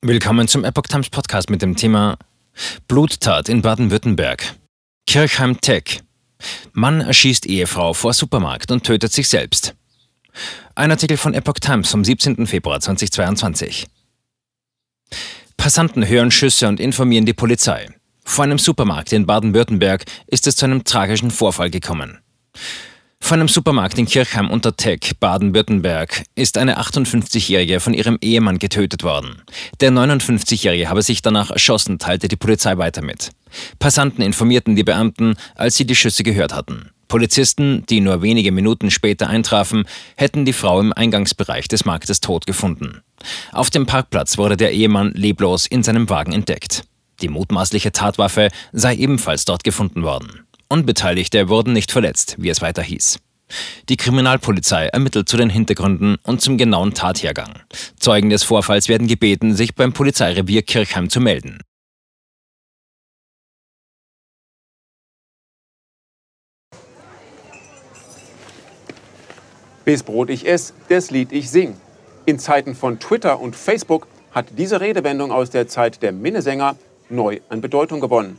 Willkommen zum Epoch Times Podcast mit dem Thema Bluttat in Baden-Württemberg. Kirchheim Tech. Mann erschießt Ehefrau vor Supermarkt und tötet sich selbst. Ein Artikel von Epoch Times vom 17. Februar 2022. Passanten hören Schüsse und informieren die Polizei. Vor einem Supermarkt in Baden-Württemberg ist es zu einem tragischen Vorfall gekommen. Vor einem Supermarkt in Kirchheim unter Teck, Baden-Württemberg, ist eine 58-Jährige von ihrem Ehemann getötet worden. Der 59-Jährige habe sich danach erschossen, teilte die Polizei weiter mit. Passanten informierten die Beamten, als sie die Schüsse gehört hatten. Polizisten, die nur wenige Minuten später eintrafen, hätten die Frau im Eingangsbereich des Marktes tot gefunden. Auf dem Parkplatz wurde der Ehemann leblos in seinem Wagen entdeckt. Die mutmaßliche Tatwaffe sei ebenfalls dort gefunden worden. Unbeteiligte wurden nicht verletzt, wie es weiter hieß. Die Kriminalpolizei ermittelt zu den Hintergründen und zum genauen Tathergang. Zeugen des Vorfalls werden gebeten, sich beim Polizeirevier Kirchheim zu melden. Bis Brot ich ess, das Lied ich sing. In Zeiten von Twitter und Facebook hat diese Redewendung aus der Zeit der Minnesänger neu an Bedeutung gewonnen.